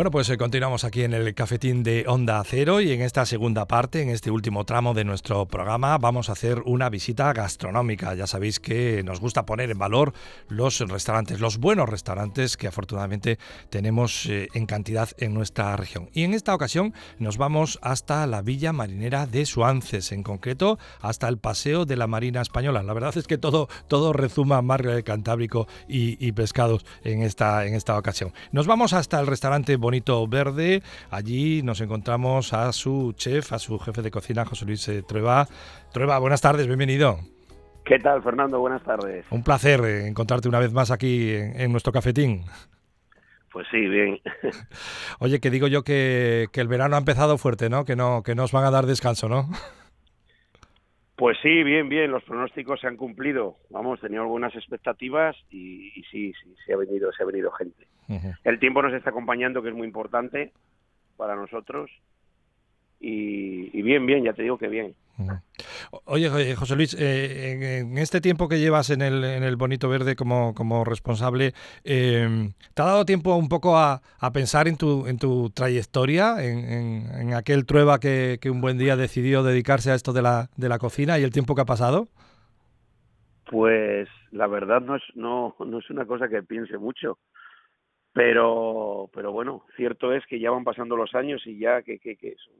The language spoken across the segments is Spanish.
Bueno, pues eh, continuamos aquí en el cafetín de Onda Cero y en esta segunda parte, en este último tramo de nuestro programa, vamos a hacer una visita gastronómica. Ya sabéis que nos gusta poner en valor los restaurantes, los buenos restaurantes que afortunadamente tenemos eh, en cantidad en nuestra región. Y en esta ocasión nos vamos hasta la Villa Marinera de Suances, en concreto hasta el Paseo de la Marina Española. La verdad es que todo, todo rezuma mar Cantábrico y, y pescados en esta, en esta ocasión. Nos vamos hasta el restaurante Bonito Verde. Allí nos encontramos a su chef, a su jefe de cocina, José Luis eh, Trueba. Trueba, buenas tardes, bienvenido. ¿Qué tal, Fernando? Buenas tardes. Un placer eh, encontrarte una vez más aquí en, nuestro cafetín. Pues sí, bien. Oye, que digo yo que, el verano ha empezado fuerte, ¿no? Que no, que nos van a dar descanso, ¿no? Pues sí, bien, bien. Los pronósticos se han cumplido. Vamos, teníamos buenas expectativas y, y sí, sí, se ha venido, se ha venido gente. El tiempo nos está acompañando, que es muy importante para nosotros. Y, bien, bien, ya te digo que bien. Oye, José Luis, eh, en, este tiempo que llevas en el, en el Bonito Verde como, como responsable, em, ¿te ha dado tiempo un poco a, pensar en tu, en tu trayectoria, en, aquel trueba que, que, un buen día decidió dedicarse a esto de la, de la cocina y el tiempo que ha pasado? Pues la verdad no es, no, no es una cosa que piense mucho. Pero, pero bueno, cierto es que ya van pasando los años y ya que, que, que son,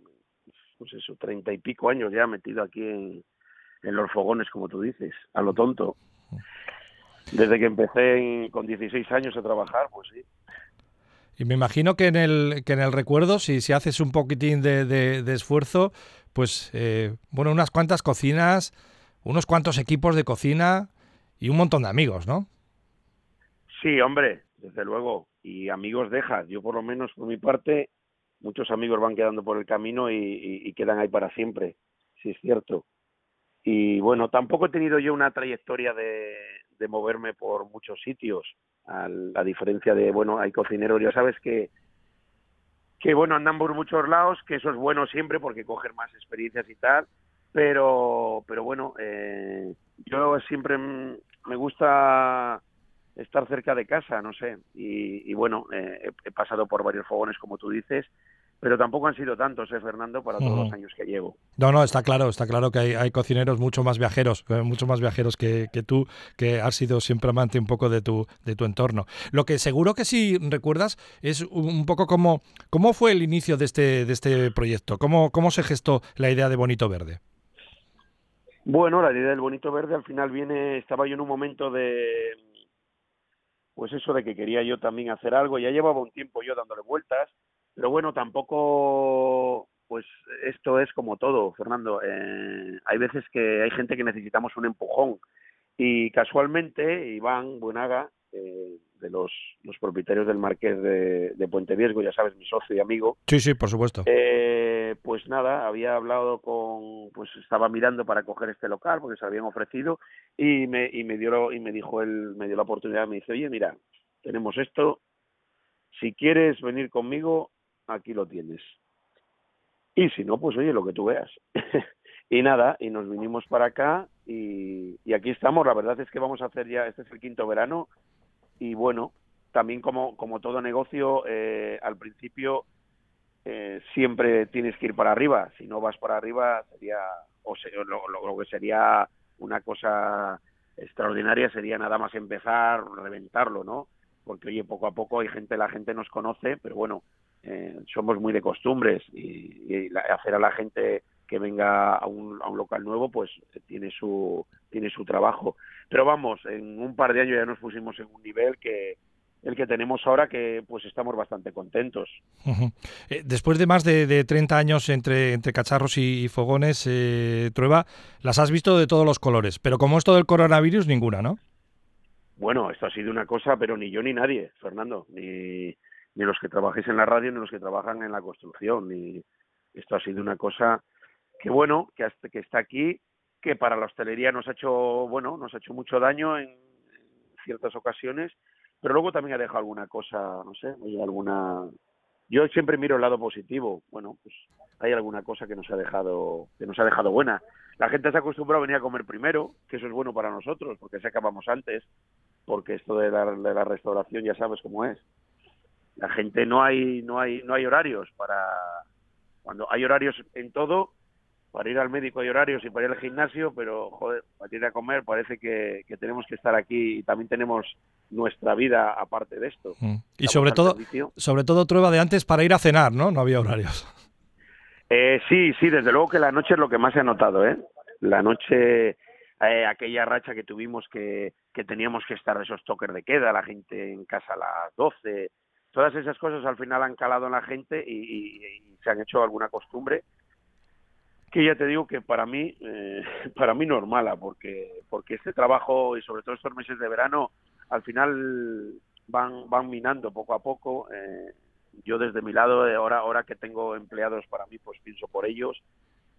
pues eso, treinta y pico años ya metido aquí en, en los fogones, como tú dices, a lo tonto. Desde que empecé con 16 años a trabajar, pues sí. Y me imagino que en el, que en el recuerdo, si, si haces un poquitín de, de, esfuerzo, pues, eh, bueno, unas cuantas cocinas, unos cuantos equipos de cocina y un montón de amigos, ¿no? Sí, hombre, desde luego y amigos dejas. Yo por lo menos por mi parte, muchos amigos van quedando por el camino y, quedan ahí para siempre, si es cierto. Y bueno, tampoco he tenido yo una trayectoria de, de moverme por muchos sitios, a la diferencia de, bueno, hay cocineros, ya sabes que, que bueno, andan por muchos lados, que eso es bueno siempre porque cogen más experiencias y tal, pero, pero bueno, eh, yo siempre me gusta estar cerca de casa, no sé. Y, bueno, eh, he, pasado por varios fogones, como tú dices, pero tampoco han sido tantos, ¿eh, Fernando, para todos los años que llevo. No, no, está claro, está claro que hay, cocineros mucho más viajeros, eh, mucho más viajeros que, tú, que has sido siempre amante un poco de tu, de tu entorno. Lo que seguro que sí recuerdas es un poco cómo, cómo fue el inicio de este, de este proyecto, cómo, cómo se gestó la idea de Bonito Verde. Bueno, la idea del Bonito Verde al final viene, estaba yo en un momento de, pues eso de que quería yo también hacer algo, ya llevaba un tiempo yo dándole vueltas, pero bueno, tampoco, pues esto es como todo, Fernando, eh, hay veces que hay gente que necesitamos un empujón. Y casualmente Iván Buenaga, eh, de los, los propietarios del Marqués de, Puente Viesgo, ya sabes, mi socio y amigo. Sí, sí, por supuesto. Eh, pues nada, había hablado con, pues estaba mirando para coger este local porque se habían ofrecido y me, y me dio, y me dijo él, me dio la oportunidad, me dice, oye, mira, tenemos esto, si quieres venir conmigo, aquí lo tienes. Y si no, pues oye, lo que tú veas. y nada, y nos vinimos para acá y, y aquí estamos. La verdad es que vamos a hacer ya, este es el quinto verano, y bueno, también como, como todo negocio, eh, al principio eh, siempre tienes que ir para arriba. Si no vas para arriba, sería, o lo, que sería una cosa extraordinaria sería nada más empezar, reventarlo, ¿no? Porque, oye, poco a poco hay gente, la gente nos conoce, pero bueno, eh, somos muy de costumbres y, hacer a la gente que venga a un, a un local nuevo, pues tiene su, tiene su trabajo. Pero vamos, en un par de años ya nos pusimos en un nivel que el que tenemos ahora que pues estamos bastante contentos. Eh, después de más de, de, 30 años entre, entre cacharros y, fogones, eh, Trueba, las has visto de todos los colores, pero como esto del coronavirus, ninguna, ¿no? Bueno, esto ha sido una cosa, pero ni yo ni nadie, Fernando, ni, ni los que trabajáis en la radio, ni los que trabajan en la construcción, ni esto ha sido una cosa que bueno, que, hasta, que está aquí que para la hostelería nos ha hecho, bueno, nos ha hecho mucho daño en, ciertas ocasiones, pero luego también ha dejado alguna cosa, no sé, alguna yo siempre miro el lado positivo. Bueno, pues hay alguna cosa que nos ha dejado que nos ha dejado buena. La gente se ha acostumbrado a venir a comer primero, que eso es bueno para nosotros, porque se acabamos antes, porque esto de la, de la restauración ya sabes cómo es. la gente no hay no hay no hay horarios para cuando hay horarios en todo para ir al médico hay horarios y para ir al gimnasio pero joder para ir a comer parece que, tenemos que estar aquí y también tenemos nuestra vida aparte de esto. Mm. y sobre todo sobre todo prueba de antes para ir a cenar no no había horarios. Eh, sí sí desde luego que la noche es lo que más se ha notado eh la noche eh, aquella racha que tuvimos que, que teníamos que estar esos toques de queda, la gente en casa a las 12, todas esas cosas al final han calado en la gente y, se han hecho alguna costumbre que ya te digo que para mí eh, para mí normala porque porque este trabajo y sobre todo estos meses de verano al final van van minando poco a poco eh, yo desde mi lado ahora ahora que tengo empleados para mí pues pienso por ellos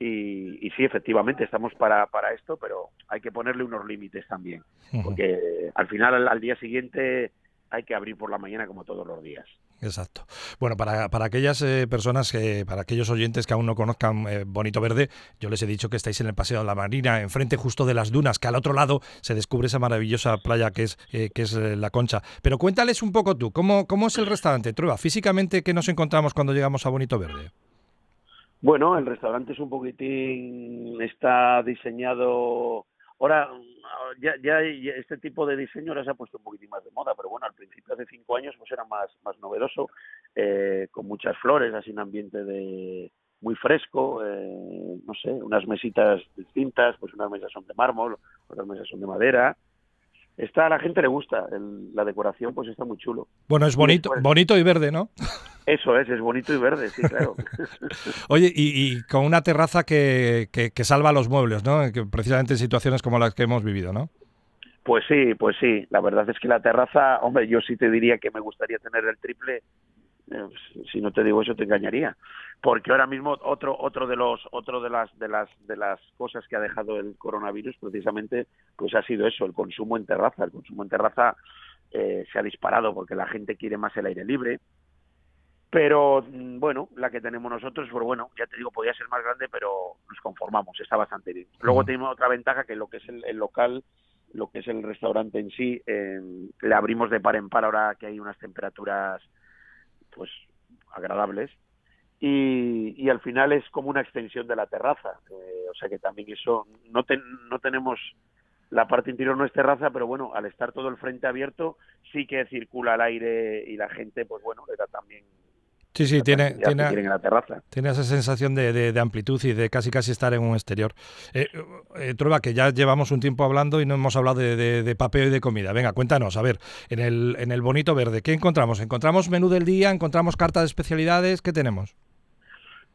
y, sí, efectivamente, estamos para, para esto, pero hay que ponerle unos límites también, porque al final, al, día siguiente, hay que abrir por la mañana como todos los días. Exacto. Bueno, para, para aquellas eh, personas, que, para aquellos oyentes que aún no conozcan eh, Bonito Verde, yo les he dicho que estáis en el Paseo de la Marina, enfrente justo de las dunas, que al otro lado se descubre esa maravillosa playa que es, eh, que es La Concha. Pero cuéntales un poco tú, ¿cómo, cómo es el restaurante, Trueba? Físicamente, ¿qué nos encontramos cuando llegamos a Bonito Verde? Bueno, el restaurante es un poquitín, está diseñado, ahora ya, ya este tipo de diseño ahora se ha puesto un poquitín más de moda, pero bueno, al principio hace cinco años pues era más, más novedoso, eh, con muchas flores, así un ambiente de muy fresco, eh, no sé, unas mesitas distintas, pues unas mesas son de mármol, otras mesas son de madera, está a la gente le gusta, la decoración pues está muy chulo. Bueno, es bonito, bonito y verde, ¿no? Eso es, es bonito y verde, sí, claro. Oye, y, con una terraza que, que, salva los muebles, ¿no? Que precisamente en situaciones como las que hemos vivido, ¿no? Pues sí, pues sí. La verdad es que la terraza, hombre, yo sí te diría que me gustaría tener el triple. Eh, si no te digo eso, te engañaría. Porque ahora mismo otro otro de los otro de las de las de las cosas que ha dejado el coronavirus precisamente, pues ha sido eso, el consumo en terraza. El consumo en terraza eh, se ha disparado porque la gente quiere más el aire libre pero mm, bueno, la que tenemos nosotros, pues bueno, ya te digo, podía ser más grande, pero nos conformamos, está bastante bien. Luego tenemos otra ventaja que lo que es el, local, lo que es el restaurante en sí, em, le abrimos de par en par ahora que hay unas temperaturas pues agradables y, y al final es como una extensión de la terraza, eh, o sea que también eso no no tenemos la parte interior no es terraza, pero bueno, al estar todo el frente abierto sí que circula el aire y la gente, pues bueno, le da también Sí, sí, tiene, tiene, tiene esa sensación de, amplitud y de casi casi estar en un exterior. Eh, eh, Trueba, que ya llevamos un tiempo hablando y no hemos hablado de, papel y de comida. Venga, cuéntanos, a ver, en el, en el Bonito Verde, ¿qué encontramos? ¿Encontramos menú del día? ¿Encontramos carta de especialidades? ¿Qué tenemos?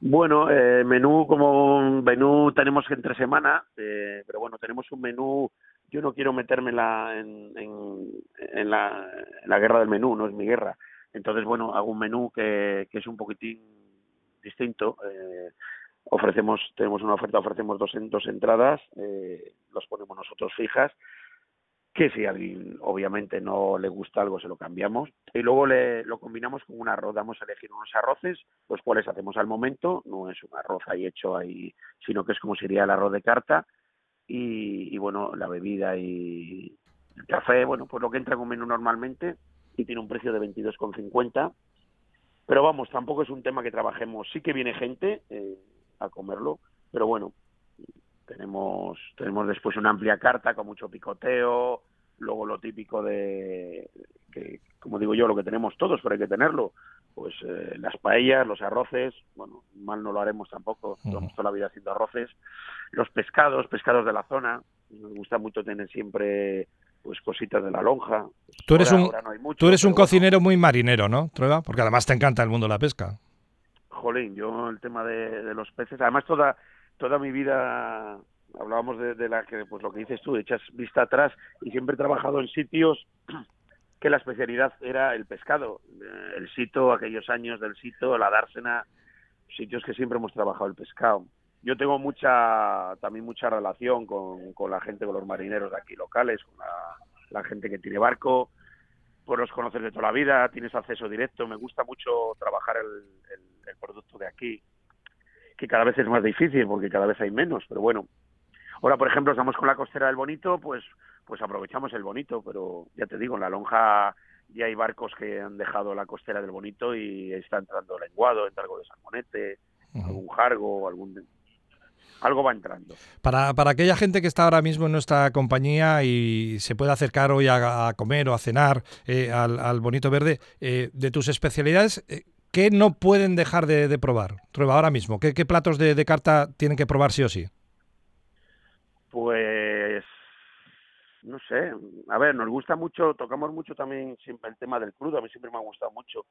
Bueno, eh, menú como menú tenemos entre semana, eh, pero bueno, tenemos un menú, yo no quiero meterme en la, en, en la guerra del menú, no es mi guerra entonces, bueno, hago un menú que, que es un poquitín distinto. Eh, ofrecemos, tenemos una oferta, ofrecemos dos, dos entradas, eh, los ponemos nosotros fijas, que si a alguien obviamente no le gusta algo se lo cambiamos y luego le, lo combinamos con un arroz, damos a elegir unos arroces, los cuales hacemos al momento, no es un arroz ahí hecho ahí, sino que es como sería el arroz de carta y, bueno, la bebida y el café, bueno, pues lo que entra en un menú normalmente y tiene un precio de 22,50. Pero vamos, tampoco es un tema que trabajemos. Sí que viene gente eh, a comerlo, pero bueno, tenemos tenemos después una amplia carta con mucho picoteo, luego lo típico de que como digo yo lo que tenemos todos pero hay que tenerlo pues eh, las paellas los arroces bueno mal no lo haremos tampoco uh toda la vida haciendo arroces los pescados pescados de la zona nos gusta mucho tener siempre pues cositas de la lonja. tú eres un, tú eres un cocinero muy marinero, ¿no, Trueba? Porque además te encanta el mundo de la pesca. Jolín, yo el tema de, los peces, además toda toda mi vida hablábamos de, la que pues lo que dices tú, echas vista atrás y siempre he trabajado en sitios que la especialidad era el pescado, eh, el sito, aquellos años del sito, la dársena, sitios que siempre hemos trabajado el pescado. Yo tengo mucha, también mucha relación con, la gente, con los marineros de aquí locales, con la, gente que tiene barco, pues los conoces de toda la vida, tienes acceso directo, me gusta mucho trabajar el, el, producto de aquí, que cada vez es más difícil porque cada vez hay menos, pero bueno. Ahora, por ejemplo, estamos con la costera del Bonito, pues pues aprovechamos el Bonito, pero ya te digo, en la lonja ya hay barcos que han dejado la costera del Bonito y está entrando lenguado, entra algo de salmonete, algún jargo, algún algo va entrando. Para, para aquella gente que está ahora mismo en nuestra compañía y se puede acercar hoy a, comer o a cenar eh, al, Bonito Verde, eh, de tus especialidades, eh, ¿qué no pueden dejar de, probar? Prueba ahora mismo, ¿qué, platos de, carta tienen que probar sí o sí? Pues no sé, a ver, nos gusta mucho, tocamos mucho también siempre el tema del crudo, a mí siempre me ha gustado mucho,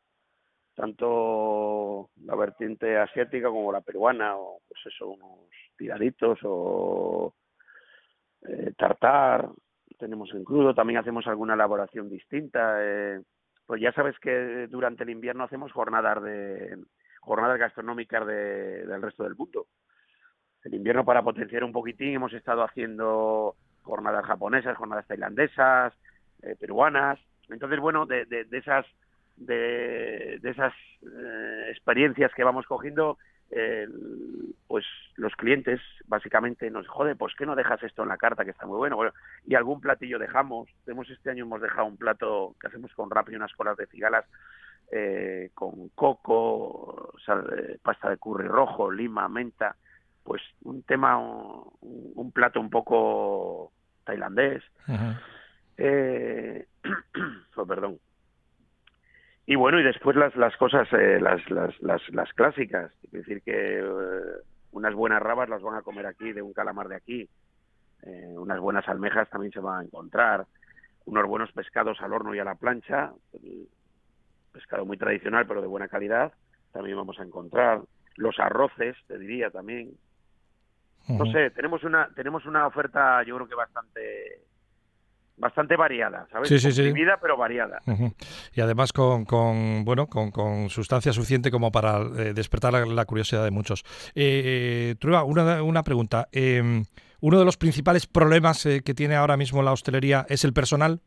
tanto la vertiente asiática como la peruana, o pues eso, unos tiraditos o eh, tartar, tenemos en crudo, también hacemos alguna elaboración distinta, eh, pues ya sabes que durante el invierno hacemos jornadas de jornadas gastronómicas de, del resto del mundo. El invierno para potenciar un poquitín hemos estado haciendo jornadas japonesas, jornadas tailandesas, eh, peruanas. Entonces, bueno, de, de, de esas de, de esas eh, experiencias que vamos cogiendo, pues los clientes básicamente nos jode, pues ¿qué no dejas esto en la carta que está muy bueno? bueno y algún platillo dejamos. Tenemos este año hemos dejado un plato que hacemos con rap y unas colas de cigalas eh, con coco, pasta de curry rojo, lima, menta, pues un tema, un, plato un poco tailandés. Eh, oh, perdón. Y bueno, y después las, las cosas, eh, las, las, las, las, clásicas. Es decir, que eh, unas buenas rabas las van a comer aquí, de un calamar de aquí. Eh, unas buenas almejas también se van a encontrar. Unos buenos pescados al horno y a la plancha. Pescado muy tradicional, pero de buena calidad. También vamos a encontrar. Los arroces, te diría también. No sé, tenemos una, tenemos una oferta, yo creo que bastante bastante variada, ¿sabes? Sí, sí, sí. pero variada. Y además con, con bueno, con, con, sustancia suficiente como para eh, despertar la, curiosidad de muchos. Eh, Trueba, una, una pregunta. Em, ¿Uno de los principales problemas eh, que tiene ahora mismo la hostelería es el personal?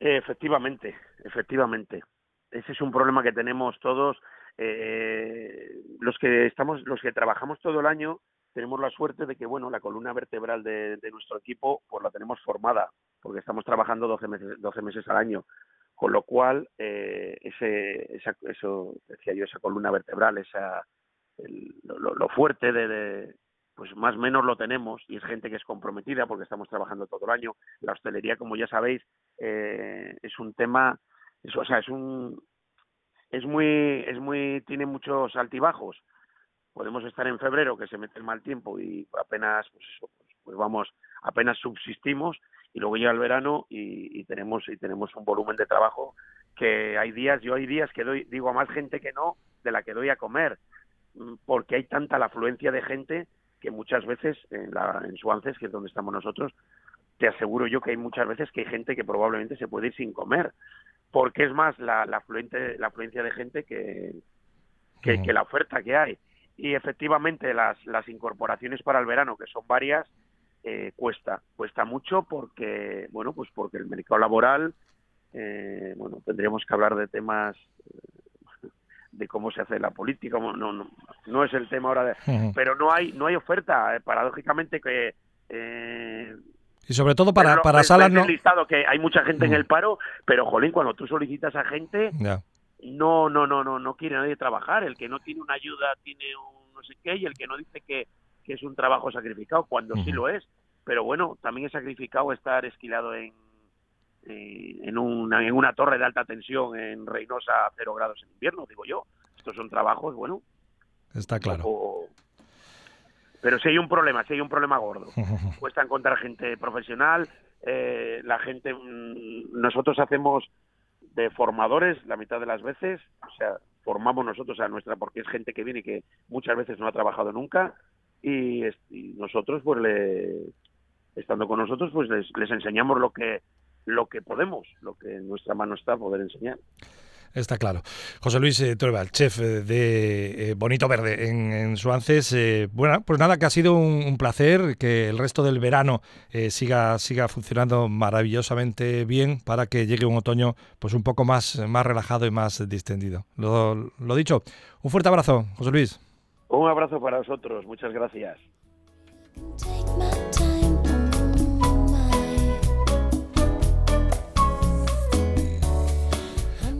Efectivamente, efectivamente. Ese es un problema que tenemos todos. los que estamos, los que trabajamos todo el año, tenemos la suerte de que, bueno, la columna vertebral de, nuestro equipo, pues la tenemos formada, porque estamos trabajando 12 meses, 12 meses al año, con lo cual, eh, ese, esa, eso, decía yo, esa columna vertebral, esa, lo, fuerte de, pues más o menos lo tenemos y es gente que es comprometida porque estamos trabajando todo el año. La hostelería, como ya sabéis, eh, es un tema, o sea, es un, es muy, es muy, tiene muchos altibajos podemos estar en febrero que se mete el mal tiempo y apenas pues, eso, pues, pues vamos apenas subsistimos y luego llega el verano y, tenemos y tenemos un volumen de trabajo que hay días yo hay días que doy digo a más gente que no de la que doy a comer mm, porque hay tanta la afluencia de gente que muchas veces en, la, en Suances que es donde estamos nosotros te aseguro yo que hay muchas veces que hay gente que probablemente se puede ir sin comer porque es más la, la afluente la afluencia de gente que, que la oferta que hay y efectivamente las, las incorporaciones para el verano, que son varias, eh, cuesta, cuesta mucho porque, bueno, pues porque el mercado laboral, eh, bueno, tendríamos que hablar de temas eh, de cómo se hace la política, no, no, no es el tema ahora, de, pero no hay, no hay oferta, paradójicamente que y sobre todo para, para salas no... listado que hay mucha gente en el paro, pero jolín, cuando tú solicitas a gente, no, no, no, no, no quiere nadie trabajar. El que no tiene una ayuda tiene un no sé qué y el que no dice que, que es un trabajo sacrificado, cuando sí lo es. Pero bueno, también es sacrificado estar esquilado en, en, una, en una torre de alta tensión en Reynosa a cero grados en invierno, digo yo. Estos son trabajos, bueno. Está claro. Pero si hay un problema, si hay un problema gordo. Cuesta encontrar gente profesional, eh, la gente, mm, nosotros hacemos de formadores la mitad de las veces, o sea, formamos nosotros a nuestra, porque es gente que viene y que muchas veces no ha trabajado nunca, y, nosotros, pues, le, estando con nosotros, pues les, les enseñamos lo que, lo que podemos, lo que en nuestra mano está poder enseñar. Está claro. José Luis eh, el chef eh, de eh, Bonito Verde en, en Suances. Eh, bueno, pues nada, que ha sido un, placer que el resto del verano siga, siga funcionando maravillosamente bien para que llegue un otoño pues un poco más, más relajado y más distendido. Lo, lo dicho, un fuerte abrazo, José Luis. Un abrazo para vosotros, muchas gracias.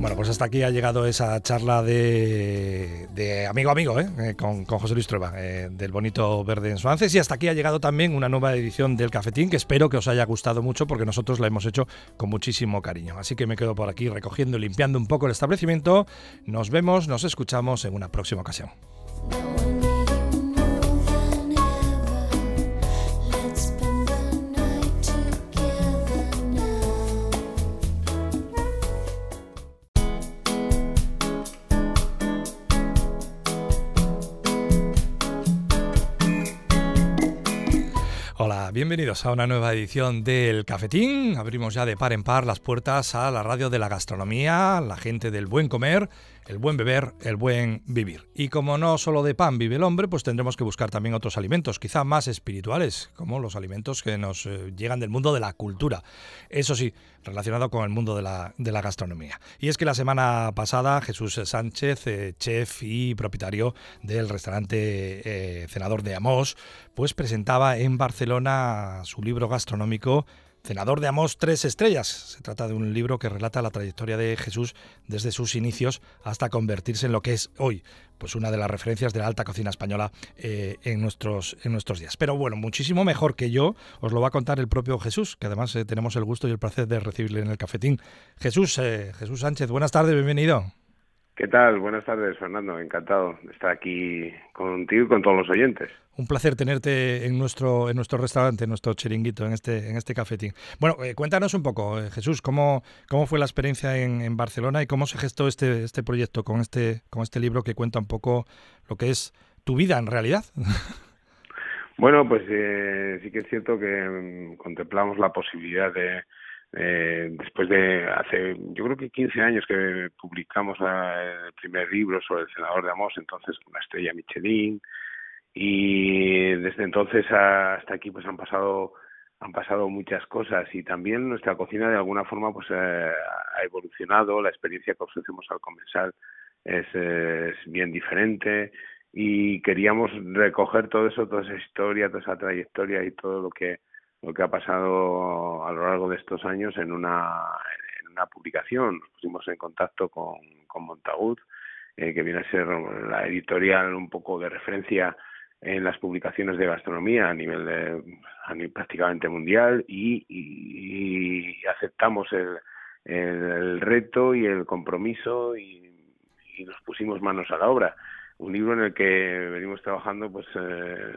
Pues hasta aquí ha llegado esa charla de, amigo a amigo ¿eh? eh con, José Luis Trueba, eh, del bonito verde en Suances. Y hasta aquí ha llegado también una nueva edición del Cafetín que espero que os haya gustado mucho porque nosotros la hemos hecho con muchísimo cariño. Así que me quedo por aquí recogiendo y limpiando un poco el establecimiento. Nos vemos, nos escuchamos en una próxima ocasión. Bienvenidos a una nueva edición del Cafetín. Abrimos ya de par en par las puertas a la radio de la gastronomía, la gente del buen comer el buen beber, el buen vivir. Y como no solo de pan vive el hombre, pues tendremos que buscar también otros alimentos, quizá más espirituales, como los alimentos que nos eh, llegan del mundo de la cultura. Eso sí, relacionado con el mundo de la, gastronomía. Y es que la semana pasada Jesús Sánchez, eh, chef y propietario del restaurante eh, Cenador de Amos, pues presentaba en Barcelona su libro gastronómico Cenador de Amos Tres Estrellas. Se trata de un libro que relata la trayectoria de Jesús desde sus inicios hasta convertirse en lo que es hoy, pues una de las referencias de la alta cocina española eh, en, nuestros, en nuestros días. Pero bueno, muchísimo mejor que yo os lo va a contar el propio Jesús, que además eh, tenemos el gusto y el placer de recibirle en el cafetín. Jesús, eh, Jesús Sánchez, buenas tardes, bienvenido. ¿Qué tal? Buenas tardes, Fernando. Encantado de estar aquí contigo y con todos los oyentes. Un placer tenerte en nuestro en nuestro restaurante, en nuestro chiringuito, en este en este cafetín. Bueno, eh, cuéntanos un poco, eh, Jesús, cómo cómo fue la experiencia en, Barcelona y cómo se gestó este este proyecto con este con este libro que cuenta un poco lo que es tu vida en realidad. Bueno, pues eh, sí que es cierto que mm, contemplamos la posibilidad de eh, después de hace, yo creo que 15 años que publicamos el primer libro sobre el senador de Amos, entonces una estrella Michelin, y desde entonces hasta aquí pues han pasado han pasado muchas cosas y también nuestra cocina de alguna forma pues eh, ha evolucionado, la experiencia que ofrecemos al comensal es, es bien diferente y queríamos recoger todo eso, toda esa historia, toda esa trayectoria y todo lo que lo que ha pasado a lo largo de estos años en una, en una publicación. Nos pusimos en contacto con, con Montagut, eh, que viene a ser la editorial un poco de referencia en las publicaciones de gastronomía a nivel, de, a nivel prácticamente mundial y, y, aceptamos el, el, reto y el compromiso y, y, nos pusimos manos a la obra. Un libro en el que venimos trabajando pues eh,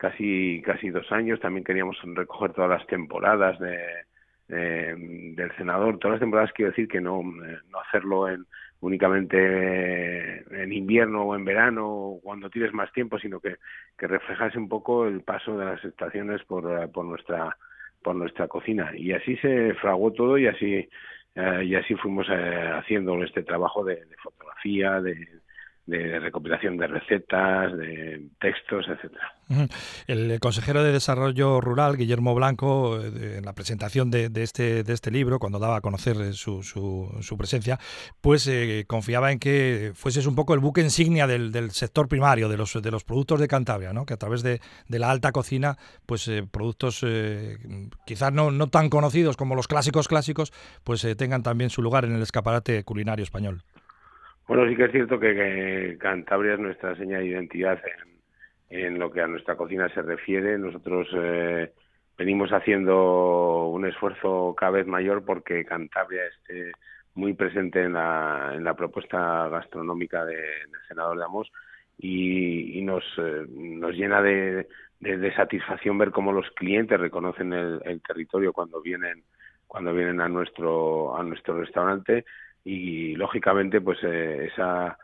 casi casi dos años. También queríamos recoger todas las temporadas de, del senador. Todas las temporadas quiero decir que no, no hacerlo en únicamente en invierno o en verano o cuando tienes más tiempo, sino que, que reflejase un poco el paso de las estaciones por, por nuestra por nuestra cocina y así se fraguó todo y así eh, y así fuimos eh, haciendo este trabajo de fotografía, de, de recopilación de recetas, de textos, etcétera. El consejero de Desarrollo Rural, Guillermo Blanco, eh, en la presentación de, este, de este libro, cuando daba a conocer eh, su, su, presencia, pues eh, confiaba en que fueses un poco el buque insignia del, sector primario, de los, de los productos de Cantabria, ¿no? que a través de, de la alta cocina, pues productos quizás no, no tan conocidos como los clásicos clásicos, pues tengan también su lugar en el escaparate culinario español. Bueno, sí que es cierto que, Cantabria es nuestra seña de identidad en, lo que a nuestra cocina se refiere. Nosotros eh, venimos haciendo un esfuerzo cada vez mayor porque Cantabria esté muy presente en la, en la propuesta gastronómica de, del senador de Amos y, nos, eh, nos llena de, satisfacción ver cómo los clientes reconocen el, el territorio cuando vienen cuando vienen a nuestro a nuestro restaurante y lógicamente pues eh, esa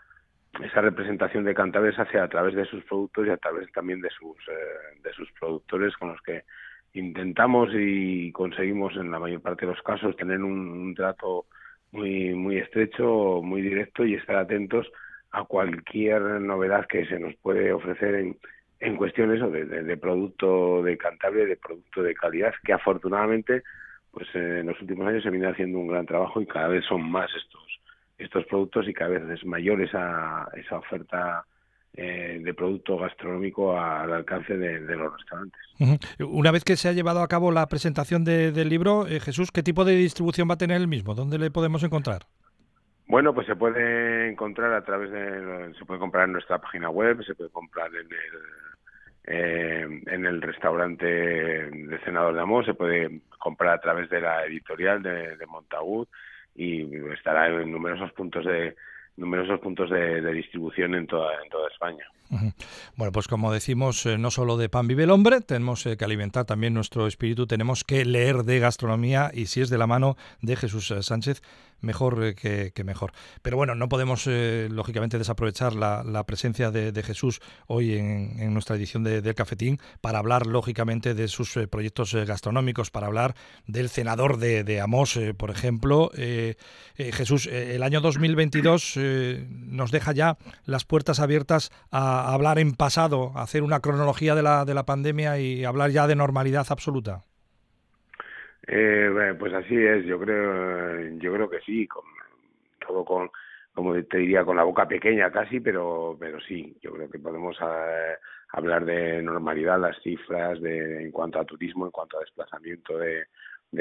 esa representación de Cantabria se hace a través de sus productos y a través también de sus eh, de sus productores con los que intentamos y conseguimos en la mayor parte de los casos tener un, trato muy muy estrecho muy directo y estar atentos a cualquier novedad que se nos puede ofrecer en, en cuestiones de, de, de producto de Cantabria de producto de calidad que afortunadamente pues eh, en los últimos años se viene haciendo un gran trabajo y cada vez son más estos estos productos y cada vez es mayor esa, esa oferta eh, de producto gastronómico al alcance de, los restaurantes. Una vez que se ha llevado a cabo la presentación del libro, eh, Jesús, ¿qué tipo de distribución va a tener el mismo? ¿Dónde le podemos encontrar? Bueno, pues se puede encontrar a través de, se puede comprar en nuestra página web, se puede comprar en el eh, en el restaurante de Senador de Amor, se puede comprar a través de la editorial de, de y estará en numerosos puntos de numerosos puntos de, distribución en toda en toda España. Bueno, pues como decimos, eh, no solo de pan vive el hombre, tenemos eh, que alimentar también nuestro espíritu, tenemos que leer de gastronomía y si es de la mano de Jesús Sánchez, mejor que, mejor. Pero bueno, no podemos lógicamente desaprovechar la, presencia de, Jesús hoy en, nuestra edición del Cafetín para hablar lógicamente de sus proyectos gastronómicos, para hablar del cenador de, de Amos, por ejemplo. Jesús, el año 2022 nos deja ya las puertas abiertas a hablar en pasado, hacer una cronología de la, de la pandemia y hablar ya de normalidad absoluta? Eh, pues así es, yo creo, yo creo que sí, con, todo con, como te diría, con la boca pequeña casi, pero, pero sí, yo creo que podemos eh, hablar de normalidad, las cifras de, en cuanto a turismo, en cuanto a desplazamiento de,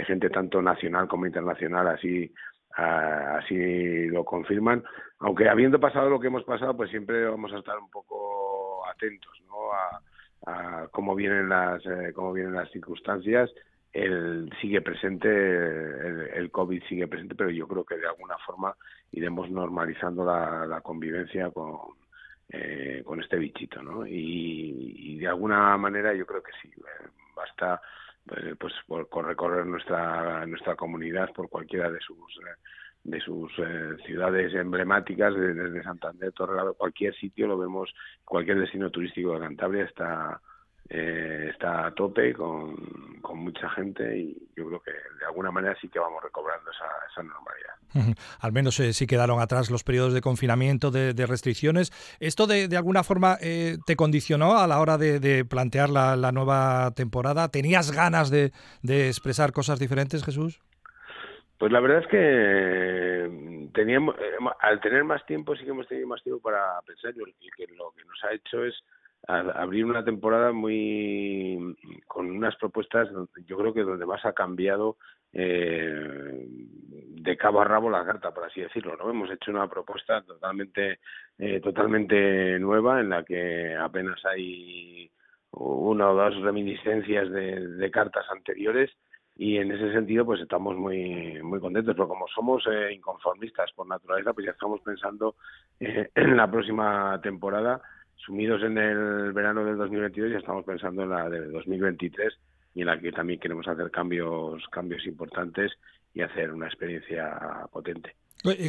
gente tanto nacional como internacional, así así lo confirman. Aunque habiendo pasado lo que hemos pasado, pues siempre vamos a estar un poco atentos ¿no? a, a cómo vienen las eh, cómo vienen las circunstancias. El sigue presente, el, el, COVID sigue presente, pero yo creo que de alguna forma iremos normalizando la, convivencia con, eh, con este bichito, ¿no? Y, de alguna manera yo creo que sí, eh, basta eh, pues por, recorrer nuestra nuestra comunidad por cualquiera de sus eh, de sus eh, ciudades emblemáticas desde Santander Torrelavega cualquier sitio lo vemos cualquier destino turístico de Cantabria está eh, está a tope con, con, mucha gente y yo creo que de alguna manera sí que vamos recobrando esa, esa normalidad. Al menos eh, sí quedaron atrás los periodos de confinamiento, de, de restricciones. ¿Esto de, de alguna forma eh, te condicionó a la hora de, de plantear la, la, nueva temporada? ¿Tenías ganas de, de expresar cosas diferentes, Jesús? Pues la verdad es que teníamos, eh, al tener más tiempo sí que hemos tenido más tiempo para pensar y lo que nos ha hecho es abrir una temporada muy con unas propuestas yo creo que donde más ha cambiado eh, de cabo a rabo la carta por así decirlo no hemos hecho una propuesta totalmente eh, totalmente nueva en la que apenas hay una o dos reminiscencias de, de cartas anteriores y en ese sentido pues estamos muy muy contentos. Pero como somos eh, inconformistas por naturaleza pues ya estamos pensando eh, en la próxima temporada sumidos en el verano del 2022 ya estamos pensando en la de 2023 y en la que también queremos hacer cambios cambios importantes y hacer una experiencia potente.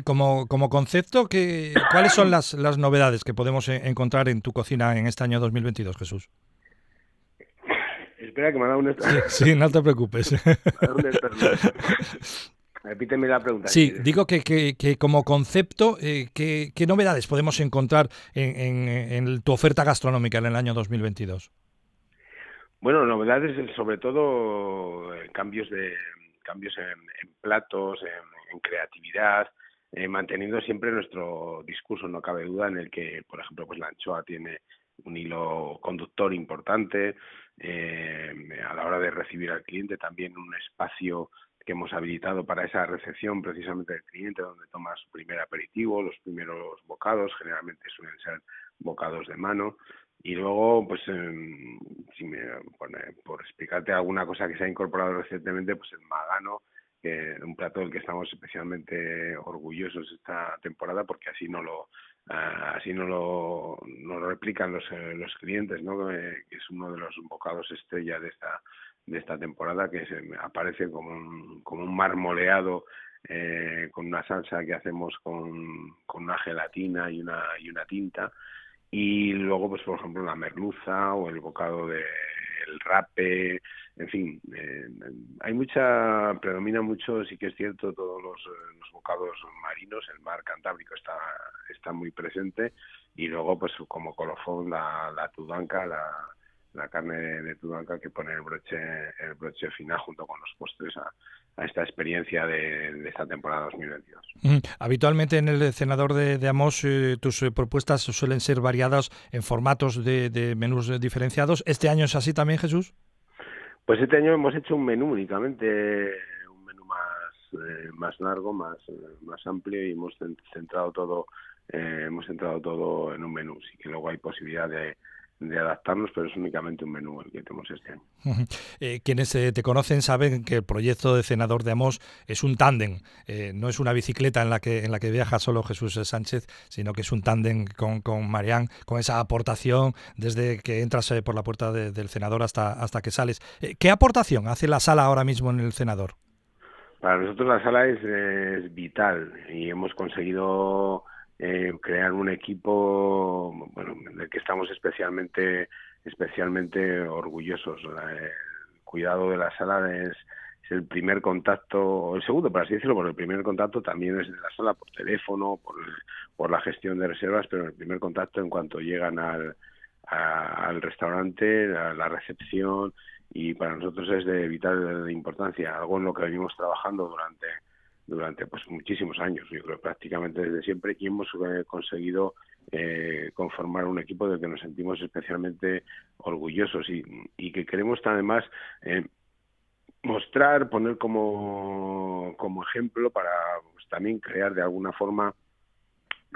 Como, como concepto, ¿qué, ¿cuáles son las, las novedades que podemos e, encontrar en tu cocina en este año 2022, Jesús? Espera que me ha dado un... Sí, no te preocupes. Repíteme la pregunta. Sí, digo que, que, que, como concepto, eh, ¿qué, ¿qué, novedades podemos encontrar en, en, en, tu oferta gastronómica en el año 2022? Bueno, novedades sobre todo eh, cambios de cambios en, en platos, en, creatividad, eh, manteniendo siempre nuestro discurso, no cabe duda, en el que, por ejemplo, pues la anchoa tiene un hilo conductor importante eh, a la hora de recibir al cliente, también un espacio que hemos habilitado para esa recepción precisamente del cliente, donde toma su primer aperitivo, los primeros bocados, generalmente suelen ser bocados de mano, y luego, pues, eh, si me, por, por, explicarte alguna cosa que se ha incorporado recientemente, pues el magano, que un plato del que estamos especialmente orgullosos esta temporada, porque así no lo uh, así no lo, no lo replican los, eh, los clientes, ¿no? Que es uno de los bocados estrella de esta de esta temporada que se aparece como un, como un marmoleado eh, con una salsa que hacemos con, con una gelatina y una y una tinta. Y luego pues por ejemplo la merluza o el bocado de el rape en fin eh, hay mucha predomina mucho sí que es cierto todos los, los bocados marinos el mar cantábrico está está muy presente. Y luego pues como colofón la, la tudanca la la carne de Tudanca que pone el broche, el broche final junto con los postres a, a esta experiencia de, de, esta temporada 2022. Mm. Habitualmente en el cenador de, de Amos eh, tus eh, propuestas suelen ser variadas en formatos de, de, menús diferenciados. ¿Este año es así también, Jesús? Pues este año hemos hecho un menú únicamente, un menú más más largo, más, más amplio y hemos centrado todo hemos centrado todo en un menú. Sí que luego hay posibilidad de, de adaptarnos, pero es únicamente un menú el que tenemos este año. Eh, quienes eh, te conocen saben que el proyecto de Senador de Amos es un tándem, eh, no es una bicicleta en la que en la que viaja solo Jesús Sánchez, sino que es un tándem con, con Marián, con esa aportación desde que entras por la puerta del senador hasta, hasta que sales. ¿Qué aportación hace la sala ahora mismo en el senador? Para nosotros la sala es vital y hemos conseguido eh, crear un equipo bueno del que estamos especialmente especialmente orgullosos. El cuidado de la sala es, el primer contacto o el segundo por así decirlo porque el primer contacto también es de la sala por teléfono por, por la gestión de reservas pero el primer contacto en cuanto llegan al al restaurante a la recepción y para nosotros es de vital importancia. Algo en lo que venimos trabajando durante durante pues muchísimos años, yo creo prácticamente desde siempre, y hemos eh, conseguido eh, conformar un equipo del que nos sentimos especialmente orgullosos y, y que queremos además eh, mostrar, poner como, como ejemplo para pues, también crear de alguna forma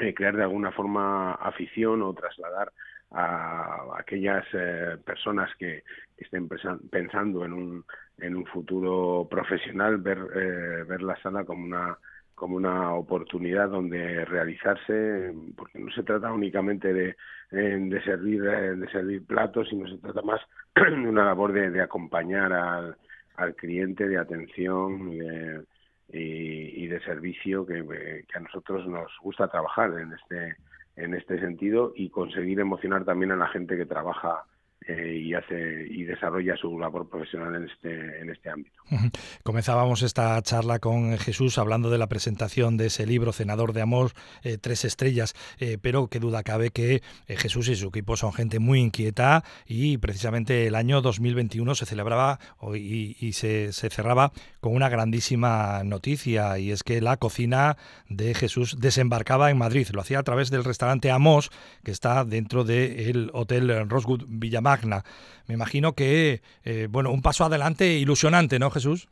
eh, crear de alguna forma afición o trasladar a aquellas eh, personas que, estén pensando en un, en un futuro profesional, ver, eh, ver la sala como una como una oportunidad donde realizarse, porque no se trata únicamente de, de servir de servir platos, sino se trata más de una labor de, de acompañar al, al cliente, de atención y, y, de servicio que, que a nosotros nos gusta trabajar en este en este sentido y conseguir emocionar también a la gente que trabaja eh, y hace y desarrolla su labor profesional en este en este ámbito. Comenzábamos esta charla con Jesús hablando de la presentación de ese libro Cenador de Amor eh, tres estrellas, eh, pero qué duda cabe que Jesús y su equipo son gente muy inquieta y precisamente el año 2021 se celebraba y, y se, se, cerraba con una grandísima noticia y es que la cocina de Jesús desembarcaba en Madrid, lo hacía a través del restaurante Amos que está dentro del Hotel Rosewood Villamar Magna. Me imagino que, eh, bueno, un paso adelante ilusionante, ¿no, Jesús?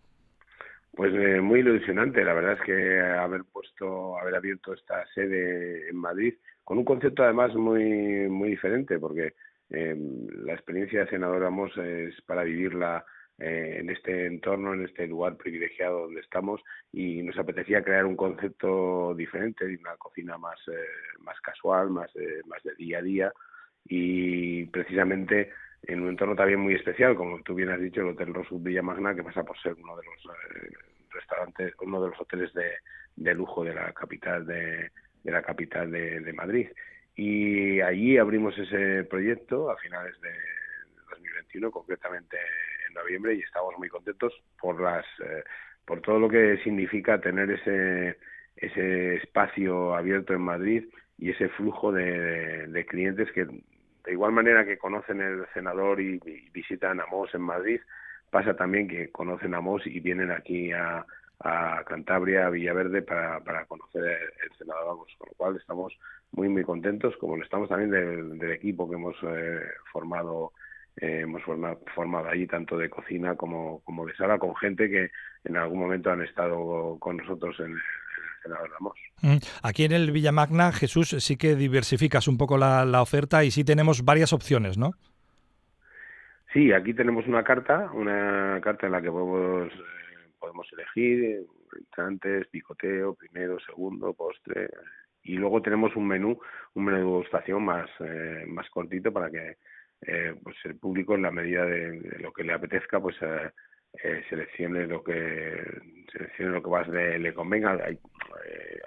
Pues eh, muy ilusionante. La verdad es que haber puesto, haber abierto esta sede en Madrid con un concepto además muy muy diferente, porque eh, la experiencia de senador Amos es para vivirla en este entorno, en este lugar privilegiado donde estamos y nos apetecía crear un concepto diferente, de una cocina más más casual, más más de día a día y precisamente en un entorno también muy especial, como tú bien has dicho, el Hotel Rosut Villa Magna, que pasa por ser uno de los eh, restaurantes, uno de los hoteles de, de lujo de la capital de, de la capital de, de, Madrid. Y allí abrimos ese proyecto a finales de 2021, concretamente en noviembre, y estamos muy contentos por las eh, por todo lo que significa tener ese ese espacio abierto en Madrid y ese flujo de, de clientes que de igual manera que conocen el senador y, visitan a Mos en Madrid, pasa también que conocen a Mos y vienen aquí a, a Cantabria, a Villaverde, para, para conocer el, senador, con lo cual estamos muy, muy contentos, como lo estamos también del, equipo que hemos eh, formado eh, hemos formado, formado allí tanto de cocina como, como de sala con gente que en algún momento han estado con nosotros en, Mm. Aquí en el Villa Magna, Jesús, sí que diversificas un poco la, oferta y sí tenemos varias opciones, ¿no? Sí, aquí tenemos una carta, una carta en la que podemos, eh, podemos elegir entrantes, picoteo, primero, segundo, postre, y luego tenemos un menú, un menú de degustación más, eh, más cortito para que eh, pues el público en la medida de, lo que le apetezca pues eh, eh, seleccione lo que seleccione lo que más le, convenga. Eh,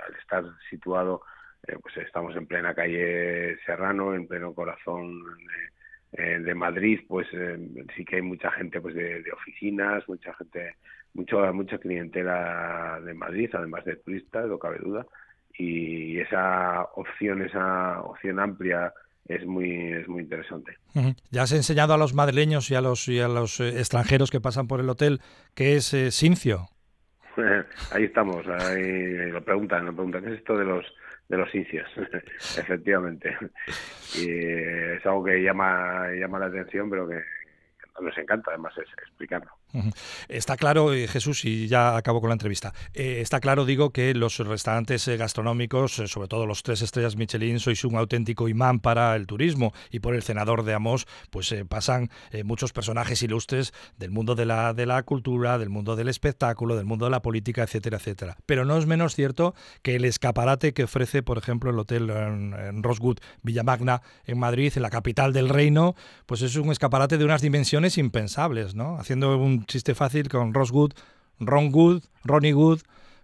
al estar situado eh, pues estamos en plena calle Serrano en pleno corazón de, de Madrid pues sí que hay mucha gente pues de, de, oficinas mucha gente mucho mucha clientela de Madrid además de turistas no cabe duda. Y esa opción esa opción amplia es muy es muy interesante. Ya has enseñado a los madrileños y a los y a los eh, extranjeros que pasan por el hotel qué es eh, Sincio. ahí estamos, ahí lo preguntan, lo preguntan, ¿qué es esto de los de los incios? Efectivamente. Y es algo que llama llama la atención, pero que, nos encanta además es explicarlo. Está claro, eh, Jesús, y ya acabo con la entrevista, eh, está claro, digo, que los restaurantes eh, gastronómicos, sobre todo los tres estrellas Michelin, sois un auténtico imán para el turismo y por el cenador de Amos, pues pasan muchos personajes ilustres del mundo de la, de la cultura, del mundo del espectáculo, del mundo de la política, etcétera, etcétera. Pero no es menos cierto que el escaparate que ofrece, por ejemplo, el hotel en, en Rosewood Villamagna en Madrid, en la capital del reino, pues es un escaparate de unas dimensiones impensables, ¿no? Haciendo un chiste fácil con Ross Good, Ron Good, Ronnie Good,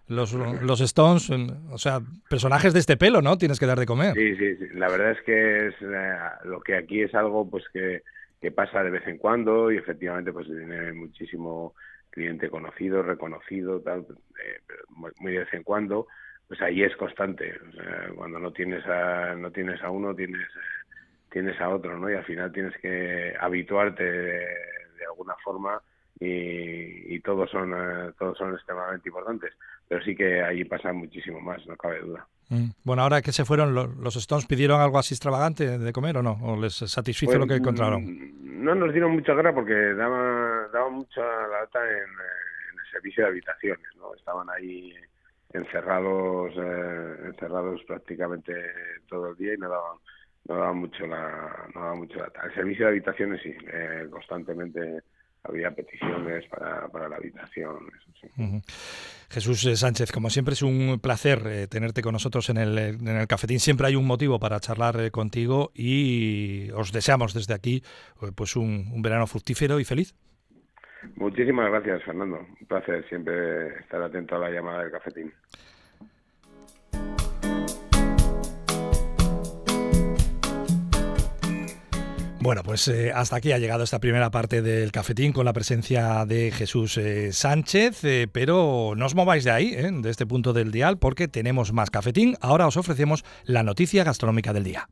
los, los Stones, o sea, personajes de este pelo, ¿no? Tienes que dar de comer. Sí, sí, la verdad es que es eh, lo que aquí es algo pues que, que pasa de vez en cuando y efectivamente pues tiene muchísimo cliente conocido, reconocido, tal, eh, muy de vez en cuando, pues ahí es constante. O sea, cuando no tienes a no tienes a uno, tienes tienes a otro, ¿no? Y al final tienes que habituarte de alguna forma y, todos son eh, todos son extremadamente importantes. Pero sí que allí pasa muchísimo más no cabe duda. Mm. bueno ahora que se fueron los, Stones pidieron algo así extravagante de comer o no o les satisfizo pues, lo que encontraron mm, no nos dieron mucha guerra porque daba daba mucha lata en, en, el servicio de habitaciones no estaban ahí encerrados eh, encerrados prácticamente todo el día y no daban no daban mucho la no daban mucho lata el servicio de habitaciones sí eh, constantemente había peticiones para, para la habitación. Jesús eh, Sánchez, como siempre es un placer eh, tenerte con nosotros en el, en el cafetín. Siempre hay un motivo para charlar eh, contigo y os deseamos desde aquí pues un, un verano fructífero y feliz. Muchísimas gracias, Fernando. Un placer siempre estar atento a la llamada del cafetín. Bueno, pues eh, hasta aquí ha llegado esta primera parte del cafetín con la presencia de Jesús eh, Sánchez, eh, pero no os mováis de ahí, de este punto del dial, porque tenemos más cafetín. Ahora os ofrecemos la noticia gastronómica del día.